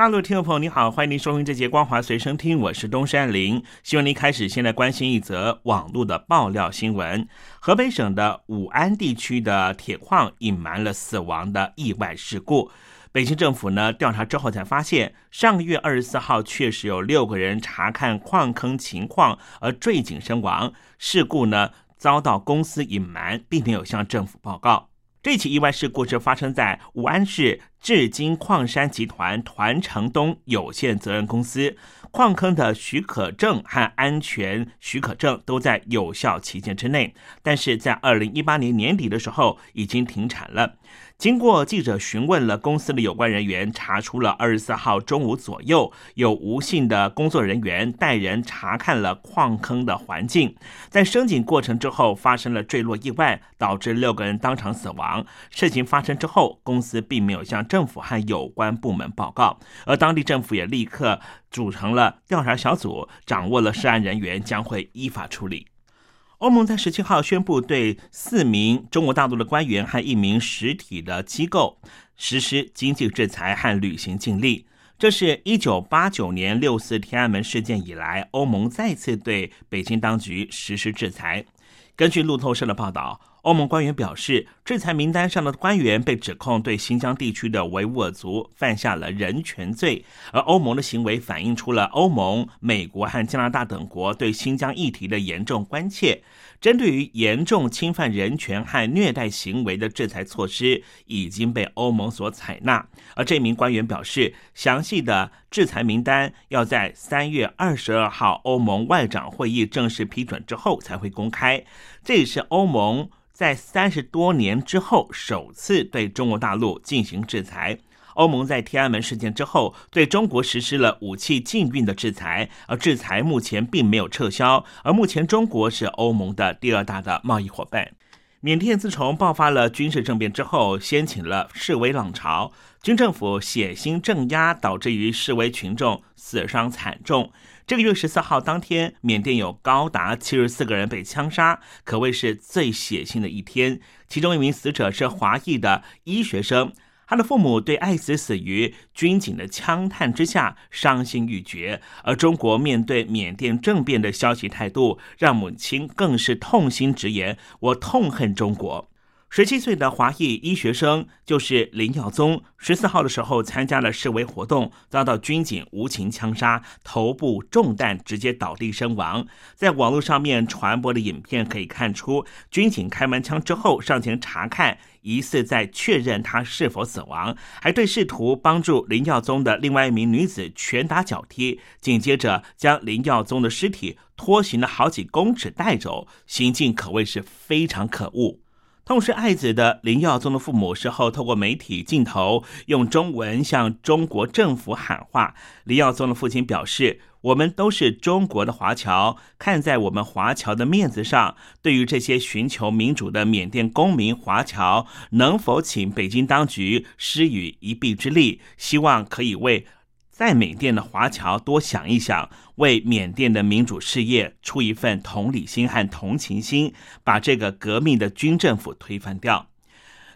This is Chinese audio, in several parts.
大陆听众朋友，你好，欢迎您收听这节《光华随身听》，我是东山林。希望您开始现在关心一则网络的爆料新闻：河北省的武安地区的铁矿隐瞒了死亡的意外事故。北京政府呢调查之后才发现，上个月二十四号确实有六个人查看矿坑情况而坠井身亡。事故呢遭到公司隐瞒，并没有向政府报告。这起意外事故是发生在武安市至金矿山集团团城东有限责任公司，矿坑的许可证和安全许可证都在有效期限之内，但是在二零一八年年底的时候已经停产了。经过记者询问了公司的有关人员，查出了二十四号中午左右，有无姓的工作人员带人查看了矿坑的环境，在升井过程之后发生了坠落意外，导致六个人当场死亡。事情发生之后，公司并没有向政府和有关部门报告，而当地政府也立刻组成了调查小组，掌握了涉案人员，将会依法处理。欧盟在十七号宣布，对四名中国大陆的官员和一名实体的机构实施经济制裁和旅行禁令。这是一九八九年六四天安门事件以来，欧盟再次对北京当局实施制裁。根据路透社的报道。欧盟官员表示，制裁名单上的官员被指控对新疆地区的维吾尔族犯下了人权罪，而欧盟的行为反映出了欧盟、美国和加拿大等国对新疆议题的严重关切。针对于严重侵犯人权和虐待行为的制裁措施已经被欧盟所采纳，而这名官员表示，详细的制裁名单要在三月二十二号欧盟外长会议正式批准之后才会公开。这也是欧盟。在三十多年之后，首次对中国大陆进行制裁。欧盟在天安门事件之后，对中国实施了武器禁运的制裁，而制裁目前并没有撤销。而目前，中国是欧盟的第二大的贸易伙伴。缅甸自从爆发了军事政变之后，掀起了示威浪潮，军政府血腥镇压，导致于示威群众死伤惨重。这个月十四号当天，缅甸有高达七十四个人被枪杀，可谓是最血腥的一天。其中一名死者是华裔的医学生，他的父母对爱子死于军警的枪探之下伤心欲绝。而中国面对缅甸政变的消极态度，让母亲更是痛心直言：“我痛恨中国。”十七岁的华裔医学生就是林耀宗，十四号的时候参加了示威活动，遭到军警无情枪杀，头部中弹，直接倒地身亡。在网络上面传播的影片可以看出，军警开完枪之后上前查看，疑似在确认他是否死亡，还对试图帮助林耀宗的另外一名女子拳打脚踢，紧接着将林耀宗的尸体拖行了好几公尺带走，行径可谓是非常可恶。痛失爱子的林耀宗的父母事后透过媒体镜头用中文向中国政府喊话。林耀宗的父亲表示：“我们都是中国的华侨，看在我们华侨的面子上，对于这些寻求民主的缅甸公民华侨，能否请北京当局施予一臂之力？希望可以为。”在缅甸的华侨多想一想，为缅甸的民主事业出一份同理心和同情心，把这个革命的军政府推翻掉。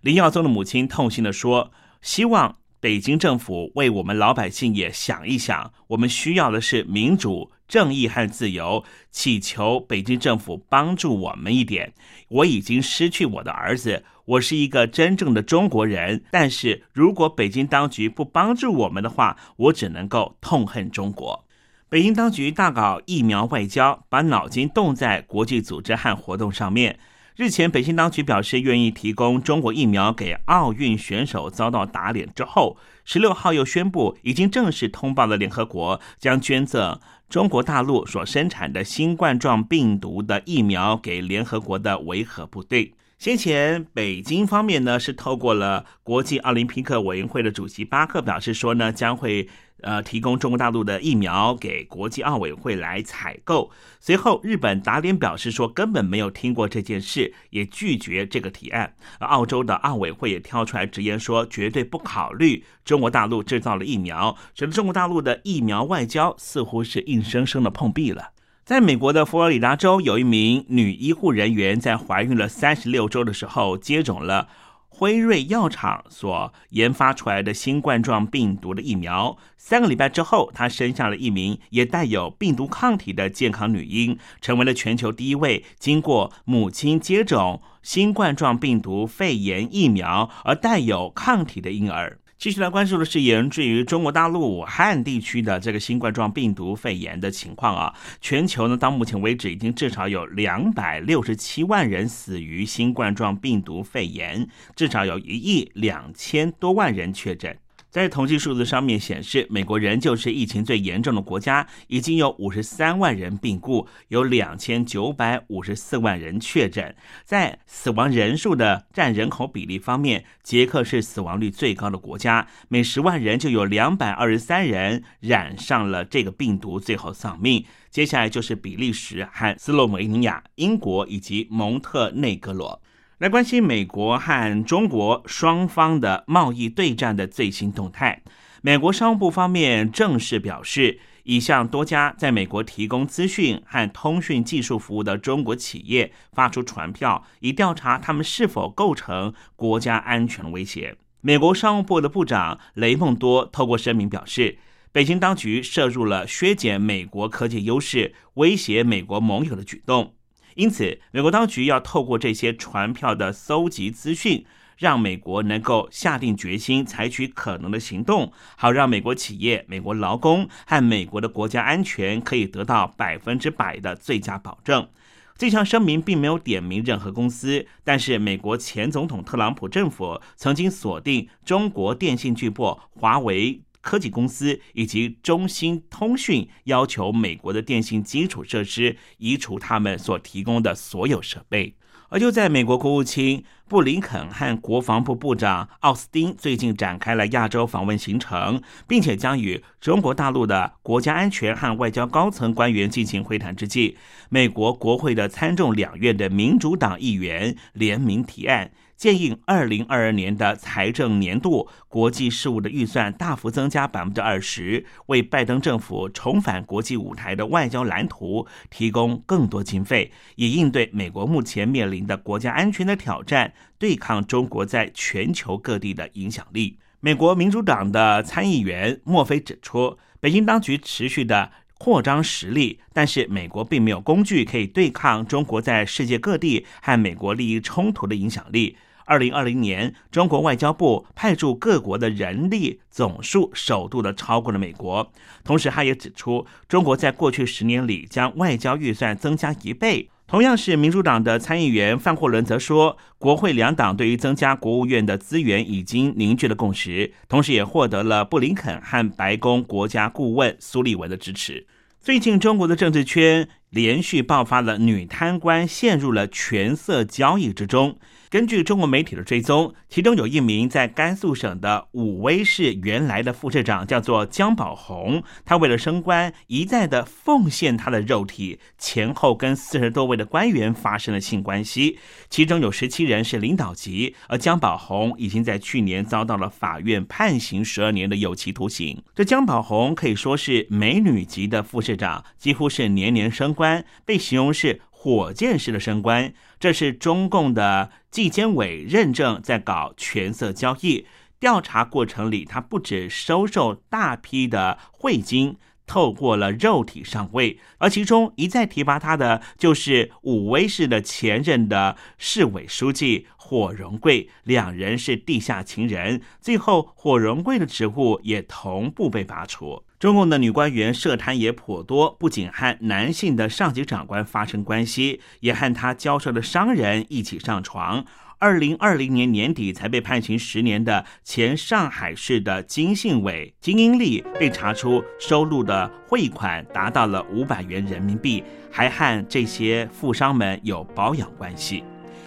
林耀宗的母亲痛心地说：“希望北京政府为我们老百姓也想一想，我们需要的是民主。”正义和自由，祈求北京政府帮助我们一点。我已经失去我的儿子，我是一个真正的中国人。但是如果北京当局不帮助我们的话，我只能够痛恨中国。北京当局大搞疫苗外交，把脑筋动在国际组织和活动上面。日前，北京当局表示愿意提供中国疫苗给奥运选手，遭到打脸之后，十六号又宣布已经正式通报了联合国，将捐赠。中国大陆所生产的新冠状病毒的疫苗给联合国的维和部队。先前北京方面呢是透过了国际奥林匹克委员会的主席巴克表示说呢，将会呃，提供中国大陆的疫苗给国际奥委会来采购。随后，日本打脸表示说根本没有听过这件事，也拒绝这个提案。而澳洲的奥委会也跳出来直言说，绝对不考虑中国大陆制造了疫苗，使得中国大陆的疫苗外交似乎是硬生生的碰壁了。在美国的佛罗里达州，有一名女医护人员在怀孕了三十六周的时候接种了。辉瑞药厂所研发出来的新冠状病毒的疫苗，三个礼拜之后，她生下了一名也带有病毒抗体的健康女婴，成为了全球第一位经过母亲接种新冠状病毒肺炎疫苗而带有抗体的婴儿。继续来关注的是源自于中国大陆武汉地区的这个新冠状病毒肺炎的情况啊，全球呢到目前为止已经至少有两百六十七万人死于新冠状病毒肺炎，至少有一亿两千多万人确诊。在统计数字上面显示，美国仍旧是疫情最严重的国家，已经有五十三万人病故，有两千九百五十四万人确诊。在死亡人数的占人口比例方面，捷克是死亡率最高的国家，每十万人就有两百二十三人染上了这个病毒，最后丧命。接下来就是比利时和斯洛文尼亚、英国以及蒙特内哥罗。来关心美国和中国双方的贸易对战的最新动态。美国商务部方面正式表示，已向多家在美国提供资讯和通讯技术服务的中国企业发出传票，以调查他们是否构成国家安全威胁。美国商务部的部长雷蒙多透过声明表示，北京当局涉入了削减美国科技优势、威胁美国盟友的举动。因此，美国当局要透过这些传票的搜集资讯，让美国能够下定决心采取可能的行动，好让美国企业、美国劳工和美国的国家安全可以得到百分之百的最佳保证。这项声明并没有点名任何公司，但是美国前总统特朗普政府曾经锁定中国电信巨擘华为。科技公司以及中兴通讯要求美国的电信基础设施移除他们所提供的所有设备。而就在美国国务卿布林肯和国防部部长奥斯汀最近展开了亚洲访问行程，并且将与中国大陆的国家安全和外交高层官员进行会谈之际，美国国会的参众两院的民主党议员联名提案。建议二零二二年的财政年度国际事务的预算大幅增加百分之二十，为拜登政府重返国际舞台的外交蓝图提供更多经费，以应对美国目前面临的国家安全的挑战，对抗中国在全球各地的影响力。美国民主党的参议员莫菲指出，北京当局持续的扩张实力，但是美国并没有工具可以对抗中国在世界各地和美国利益冲突的影响力。二零二零年，中国外交部派驻各国的人力总数首度的超过了美国。同时，他也指出，中国在过去十年里将外交预算增加一倍。同样是民主党的参议员范霍伦则说，国会两党对于增加国务院的资源已经凝聚了共识，同时也获得了布林肯和白宫国家顾问苏利文的支持。最近，中国的政治圈连续爆发了女贪官陷入了权色交易之中。根据中国媒体的追踪，其中有一名在甘肃省的武威市原来的副市长，叫做姜宝红。他为了升官，一再的奉献他的肉体，前后跟四十多位的官员发生了性关系，其中有十七人是领导级。而姜宝红已经在去年遭到了法院判刑十二年的有期徒刑。这姜宝红可以说是美女级的副市长，几乎是年年升官，官被形容是。火箭式的升官，这是中共的纪监委认证在搞权色交易。调查过程里，他不止收受大批的贿金，透过了肉体上位，而其中一再提拔他的就是武威市的前任的市委书记火荣贵，两人是地下情人。最后，火荣贵的职务也同步被拔除。中共的女官员涉贪也颇多，不仅和男性的上级长官发生关系，也和他交涉的商人一起上床。二零二零年年底才被判刑十年的前上海市的金信伟金英利被查出收入的汇款达到了五百元人民币，还和这些富商们有保养关系。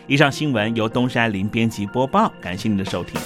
以上新闻由东山林编辑播报，感谢您的收听。